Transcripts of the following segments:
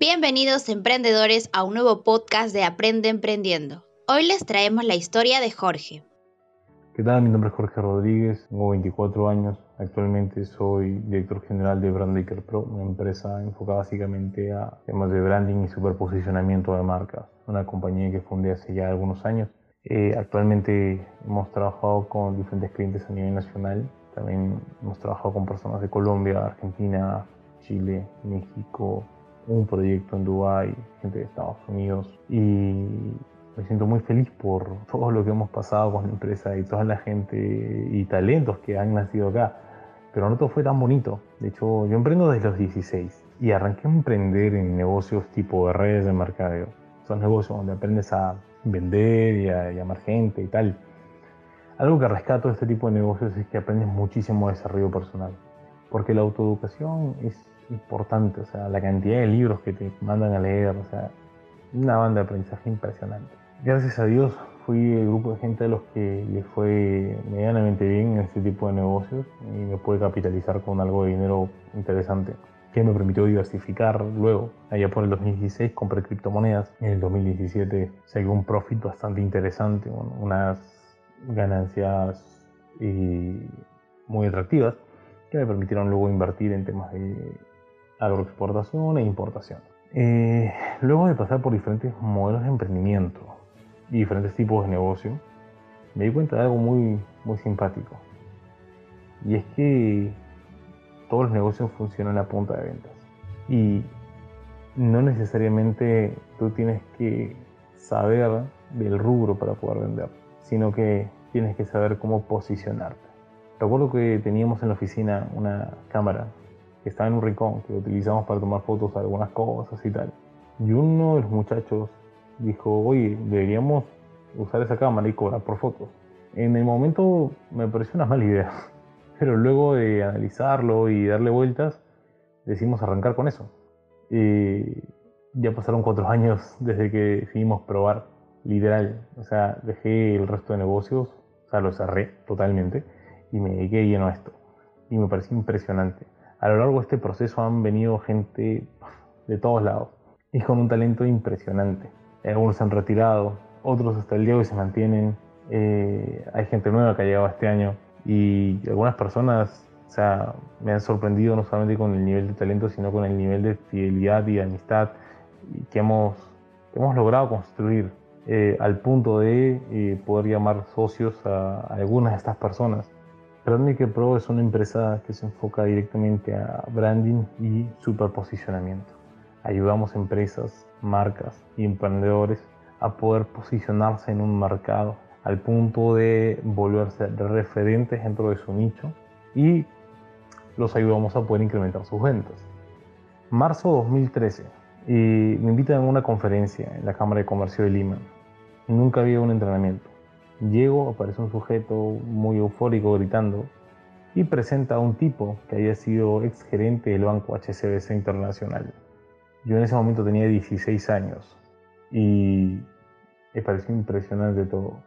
Bienvenidos emprendedores a un nuevo podcast de Aprende Emprendiendo. Hoy les traemos la historia de Jorge. ¿Qué tal? Mi nombre es Jorge Rodríguez, tengo 24 años. Actualmente soy director general de Brandmaker Pro, una empresa enfocada básicamente a temas de branding y superposicionamiento de marcas. Una compañía que fundé hace ya algunos años. Eh, actualmente hemos trabajado con diferentes clientes a nivel nacional. También hemos trabajado con personas de Colombia, Argentina, Chile, México, un proyecto en Dubái, gente de Estados Unidos y me siento muy feliz por todo lo que hemos pasado con la empresa y toda la gente y talentos que han nacido acá. Pero no todo fue tan bonito. De hecho, yo emprendo desde los 16 y arranqué a emprender en negocios tipo de redes de mercadeo. Son negocios donde aprendes a vender y a llamar gente y tal. Algo que rescato de este tipo de negocios es que aprendes muchísimo desarrollo personal. Porque la autoeducación es importante, o sea, la cantidad de libros que te mandan a leer, o sea, una banda de aprendizaje impresionante. Gracias a Dios fui el grupo de gente a los que les fue medianamente bien en este tipo de negocios y me pude capitalizar con algo de dinero interesante que me permitió diversificar luego. Allá por el 2016 compré criptomonedas, en el 2017 saqué un profit bastante interesante, unas ganancias muy atractivas que me permitieron luego invertir en temas de agroexportación e importación. Eh, luego de pasar por diferentes modelos de emprendimiento y diferentes tipos de negocio, me di cuenta de algo muy, muy simpático. Y es que todos los negocios funcionan a punta de ventas. Y no necesariamente tú tienes que saber del rubro para poder vender, sino que tienes que saber cómo posicionarte. Recuerdo que teníamos en la oficina una cámara que estaba en un rincón, que utilizamos para tomar fotos de algunas cosas y tal. Y uno de los muchachos dijo, oye, deberíamos usar esa cámara y cobrar por fotos. En el momento me pareció una mala idea, pero luego de analizarlo y darle vueltas, decidimos arrancar con eso. Y ya pasaron cuatro años desde que decidimos probar, literal. O sea, dejé el resto de negocios, o sea, lo cerré totalmente y me dediqué lleno a esto. Y me pareció impresionante a lo largo de este proceso han venido gente de todos lados y con un talento impresionante. Algunos se han retirado, otros hasta el día de hoy se mantienen. Eh, hay gente nueva que ha llegado este año y algunas personas o sea, me han sorprendido no solamente con el nivel de talento, sino con el nivel de fidelidad y amistad que hemos, hemos logrado construir eh, al punto de eh, poder llamar socios a algunas de estas personas. Brandmaker Pro es una empresa que se enfoca directamente a branding y superposicionamiento. Ayudamos a empresas, marcas y emprendedores a poder posicionarse en un mercado al punto de volverse referentes dentro de su nicho y los ayudamos a poder incrementar sus ventas. Marzo 2013, y me invitan a una conferencia en la Cámara de Comercio de Lima. Nunca había un entrenamiento. Llego, aparece un sujeto muy eufórico gritando y presenta a un tipo que había sido ex gerente del banco HCBC Internacional. Yo en ese momento tenía 16 años y me pareció impresionante todo,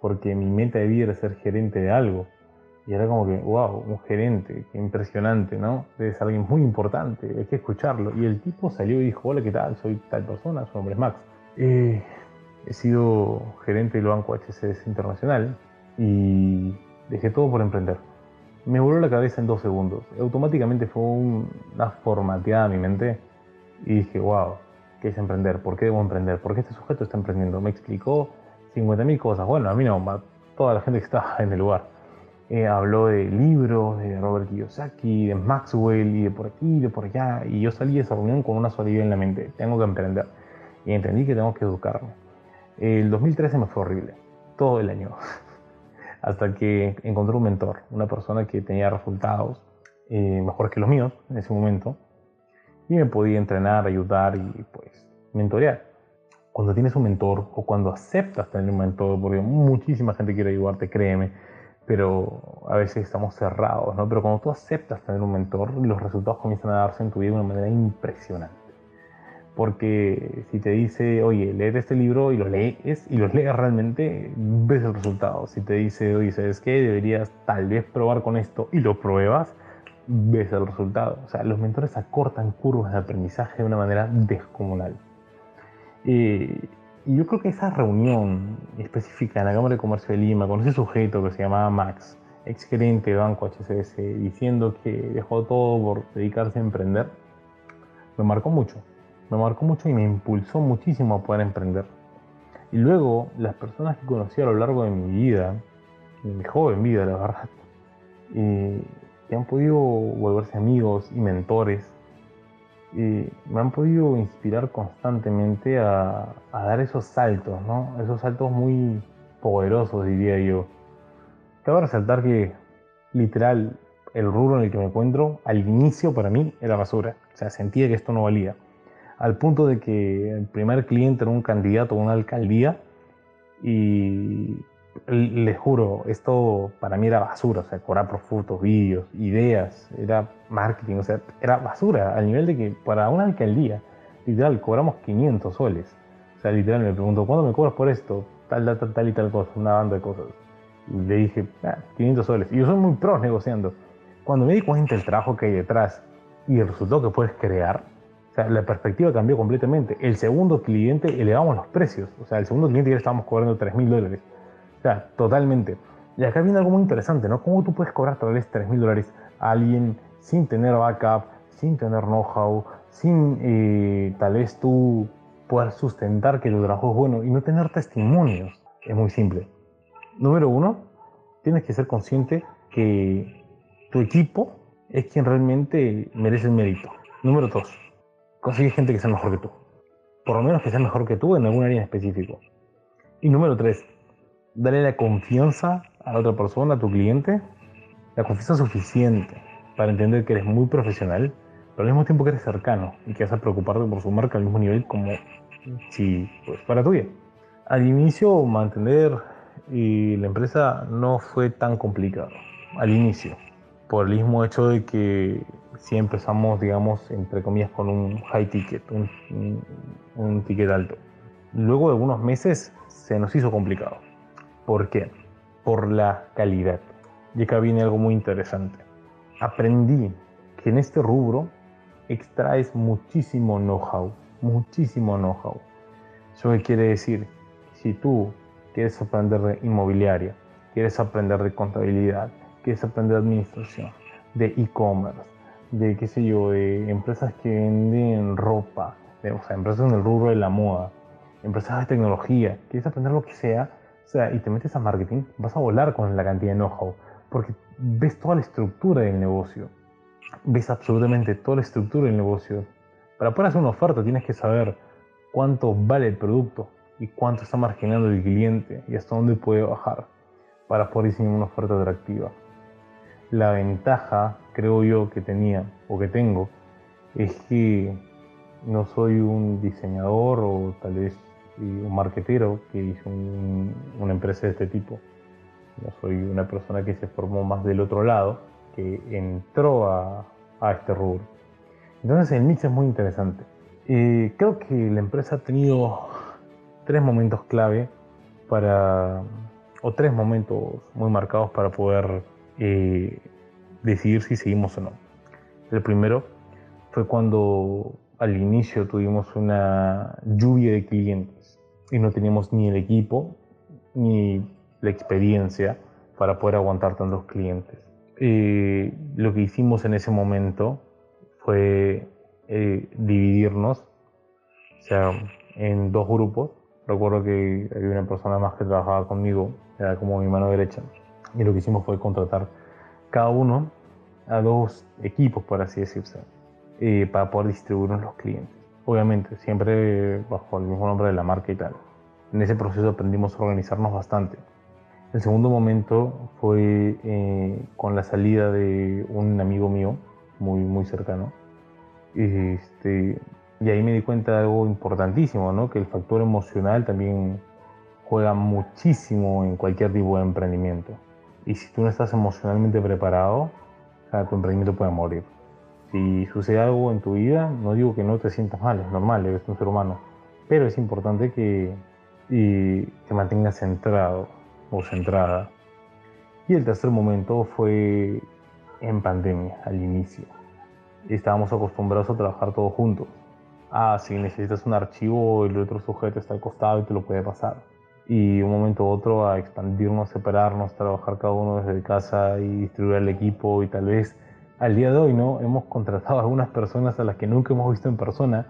porque mi meta de vida era ser gerente de algo. Y era como que, wow, un gerente, qué impresionante, ¿no? Ser alguien muy importante, hay que escucharlo. Y el tipo salió y dijo, hola, ¿qué tal? Soy tal persona, su nombre es Max. Eh, he sido gerente del Banco HCS Internacional y dejé todo por emprender. Me voló la cabeza en dos segundos. Automáticamente fue una formateada a mi mente y dije, wow, ¿qué es emprender? ¿Por qué debo emprender? ¿Por qué este sujeto está emprendiendo? Me explicó 50.000 cosas. Bueno, a mí no, a toda la gente que estaba en el lugar. Eh, habló de libros, de Robert Kiyosaki, de Maxwell y de por aquí, de por allá. Y yo salí de esa reunión con una sola idea en la mente. Tengo que emprender. Y entendí que tengo que educarme. El 2013 me fue horrible, todo el año, hasta que encontré un mentor, una persona que tenía resultados eh, mejores que los míos en ese momento y me podía entrenar, ayudar y pues mentorear. Cuando tienes un mentor o cuando aceptas tener un mentor, porque muchísima gente quiere ayudarte, créeme, pero a veces estamos cerrados, ¿no? Pero cuando tú aceptas tener un mentor, los resultados comienzan a darse en tu vida de una manera impresionante porque si te dice, oye, leer este libro y lo lees y lo lees realmente, ves el resultado. Si te dice, oye, ¿sabes qué? Deberías tal vez probar con esto y lo pruebas, ves el resultado. O sea, los mentores acortan curvas de aprendizaje de una manera descomunal. y yo creo que esa reunión específica en la Cámara de Comercio de Lima con ese sujeto que se llamaba Max, ex gerente de Banco HCS, diciendo que dejó todo por dedicarse a emprender, me marcó mucho. Me marcó mucho y me impulsó muchísimo a poder emprender. Y luego, las personas que conocí a lo largo de mi vida, de mi joven vida, la verdad, y que han podido volverse amigos y mentores, y me han podido inspirar constantemente a, a, dar esos saltos, ¿no? Esos saltos muy poderosos, diría yo. Cabe resaltar que, literal, el rubro en el que me encuentro, al inicio para mí era basura. O sea, sentía que esto no valía. Al punto de que el primer cliente era un candidato a una alcaldía y les juro, esto para mí era basura, o sea, cobrar por fotos, vídeos, ideas, era marketing, o sea, era basura, al nivel de que para una alcaldía, literal, cobramos 500 soles. O sea, literal, me pregunto, ¿cuándo me cobras por esto? Tal, tal, tal, y tal cosa, una banda de cosas. Y le dije, 500 ah, soles. Y yo soy muy pro negociando. Cuando me di cuenta del trabajo que hay detrás y el resultado que puedes crear, la perspectiva cambió completamente. El segundo cliente elevamos los precios. O sea, el segundo cliente ya estábamos cobrando 3 mil dólares. O sea, totalmente. Y acá viene algo muy interesante, ¿no? ¿Cómo tú puedes cobrar tal vez 3 mil dólares a alguien sin tener backup, sin tener know-how, sin eh, tal vez tú poder sustentar que tu trabajo es bueno y no tener testimonios? Es muy simple. Número uno, tienes que ser consciente que tu equipo es quien realmente merece el mérito. Número dos, consigue gente que sea mejor que tú. Por lo menos que sea mejor que tú en algún área en específico. Y número tres, darle la confianza a la otra persona, a tu cliente, la confianza suficiente para entender que eres muy profesional, pero al mismo tiempo que eres cercano y que vas a preocuparte por su marca al mismo nivel como si pues, fuera tuya. Al inicio, mantener y la empresa no fue tan complicado, al inicio, por el mismo hecho de que si empezamos, digamos, entre comillas, con un high ticket, un, ticket alto. Luego de algunos meses se nos hizo complicado ¿Por qué? Por la calidad. Y acá viene algo muy interesante. Aprendí que en este rubro extraes muchísimo know-how, muchísimo know-how. ¿Eso qué quiere decir? Si tú quieres aprender de inmobiliaria, quieres aprender de contabilidad, quieres aprender de administración, de e-commerce, de qué sé yo, de empresas que venden ropa, o sea, empresas en el rubro de la moda, empresas de tecnología, quieres aprender lo que sea, o sea, y te metes a marketing, vas a volar con la cantidad de know-how, porque ves toda la estructura del negocio, ves absolutamente toda la estructura del negocio. Para poder hacer una oferta tienes que saber cuánto vale el producto y cuánto está marginando el cliente y hasta dónde puede bajar para poder diseñar una oferta atractiva. La ventaja, creo yo, que tenía o que tengo es que no soy un diseñador o tal vez un marquetero que hizo una empresa de este tipo. Yo soy una persona que se formó más del otro lado, que entró a, a este rubro. Entonces el mix es muy interesante. Eh, creo que la empresa ha tenido tres momentos clave para, o tres momentos muy marcados para poder eh, decidir si seguimos o no. El primero fue cuando al inicio tuvimos una lluvia de clientes y no teníamos ni el equipo ni la experiencia para poder aguantar tantos clientes. Y lo que hicimos en ese momento fue eh, dividirnos o sea, en dos grupos. Recuerdo que había una persona más que trabajaba conmigo, era como mi mano derecha, y lo que hicimos fue contratar cada uno a dos equipos, por así decirse, eh, para poder distribuirnos los clientes obviamente, siempre bajo el mismo nombre de la marca y tal. En ese proceso aprendimos a organizarnos bastante. El segundo momento fue eh, con la salida de un amigo mío, muy, muy cercano. Este, y ahí me di cuenta de algo importantísimo, ¿no? que el factor emocional también juega muchísimo en cualquier tipo de emprendimiento. Y si tú no estás emocionalmente preparado, tu emprendimiento puede morir. Si sucede algo en tu vida, no digo que no te sientas mal, es normal, eres un ser humano, pero es importante que te mantengas centrado o centrada. Y el tercer momento fue en pandemia, al inicio. Estábamos acostumbrados a trabajar todos juntos. Ah, si necesitas un archivo, el otro sujeto está al costado y te lo puede pasar. Y un momento u otro a expandirnos, separarnos, trabajar cada uno desde casa y distribuir el equipo y tal vez al día de hoy no hemos contratado a algunas personas a las que nunca hemos visto en persona,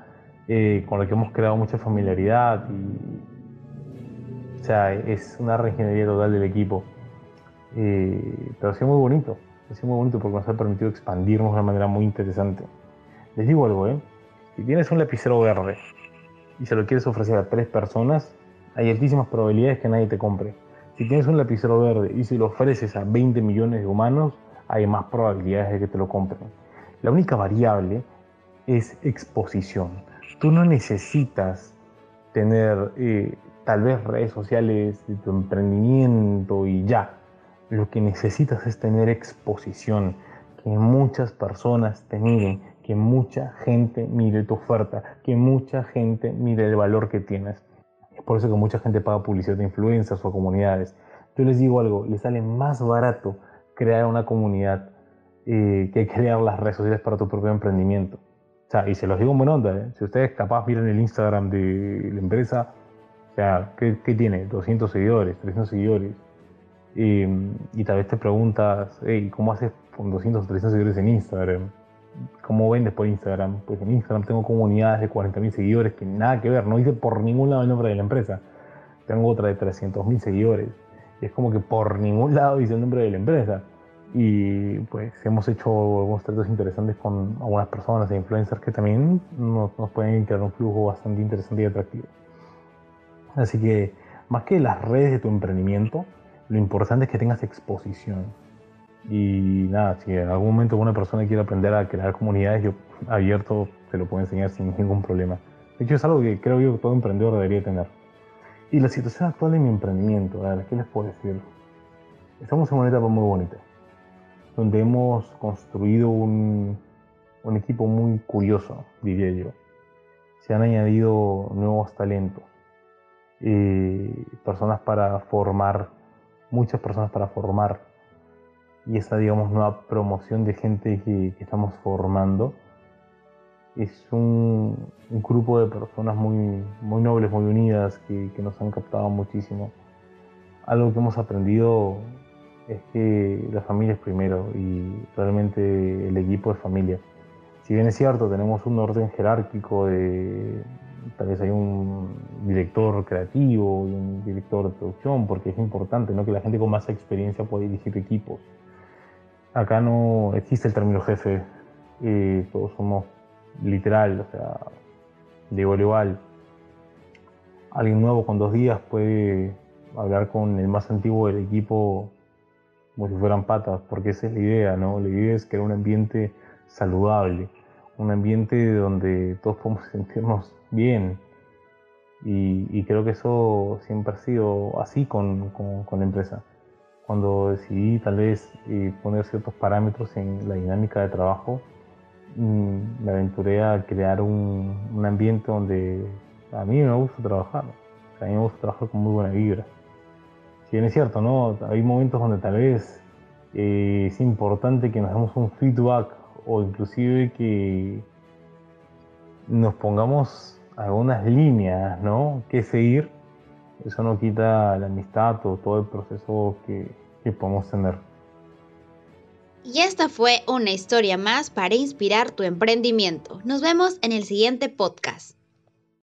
eh, con las que hemos creado mucha familiaridad y o sea, es una reingeniería total del equipo. Eh, pero ha sido muy bonito, ha sido muy bonito porque nos ha permitido expandirnos de una manera muy interesante. Les digo algo, ¿eh? Si tienes un lapicero verde y se lo quieres ofrecer a tres personas, hay altísimas probabilidades que nadie te compre. Si tienes un lapicero verde y se lo ofreces a 20 millones de humanos, hay más probabilidades de que te lo compren. La única variable es exposición. Tú no necesitas tener eh, tal vez redes sociales de tu emprendimiento y ya. Lo que necesitas es tener exposición, que muchas personas te miren, que mucha gente mire tu oferta, que mucha gente mire el valor que tienes. Por eso que mucha gente paga publicidad de influencers o comunidades. Yo les digo algo, les sale más barato crear una comunidad eh, que crear las redes sociales para tu propio emprendimiento. O sea, y se los digo en buena onda, ¿eh? si ustedes capaz miran el Instagram de la empresa, o sea, ¿qué, tiene? 200 seguidores, 300 seguidores. y tal vez te preguntas, hey, ¿cómo haces con 200 o 300 seguidores en Instagram? ¿Cómo vendes por Instagram? Pues en Instagram tengo comunidades de 40.000 seguidores que nada que ver, no dice por ningún lado el nombre de la empresa. Tengo otra de 300.000 seguidores. Y es como que por ningún lado dice el nombre de la empresa. Y pues hemos hecho algunos tratos interesantes con algunas personas e influencers que también nos, pueden crear un flujo bastante interesante y atractivo. Así que más que las redes de tu emprendimiento, lo importante es que tengas exposición. Y nada, si en algún momento una persona quiere aprender a crear comunidades, yo abierto te lo puedo enseñar sin ningún problema. De hecho, es algo que creo yo que todo emprendedor debería tener. Y la situación actual de mi emprendimiento, a ver, ¿qué les puedo decir? Estamos en una etapa muy bonita, donde hemos construido un, un equipo muy curioso, diría yo. Se han añadido nuevos talentos, eh, personas para formar, muchas personas para formar, y esa, digamos, nueva promoción de gente que, que estamos formando es un, grupo de personas muy, muy nobles, muy unidas, que, nos han captado muchísimo. Algo que hemos aprendido es que la familia es primero y realmente el equipo es familia. Si bien es cierto, tenemos un orden jerárquico de, tal vez hay un director creativo y un director de producción, porque es importante ¿no? que la gente con más experiencia pueda dirigir equipos. Acá no existe el término jefe, eh, todos somos literal, o sea, de igual igual. Alguien nuevo con dos días puede hablar con el más antiguo del equipo como si fueran patas, porque esa es la idea, ¿no? La idea es crear un ambiente saludable, un ambiente donde todos podemos sentirnos bien. Y, creo que eso siempre ha sido así con, con, la empresa. Cuando decidí tal vez eh, poner ciertos parámetros en la dinámica de trabajo, Mm, me aventuré a crear un, ambiente donde a mí me gusta trabajar. a mí me gusta trabajar con muy buena vibra. Si bien es cierto, ¿no? Hay momentos donde tal vez eh, es importante que nos demos un feedback o inclusive que nos pongamos algunas líneas, ¿no? Que seguir. Eso no quita la amistad o todo el proceso que, que podemos tener. Y esta fue una historia más para inspirar tu emprendimiento. Nos vemos en el siguiente podcast.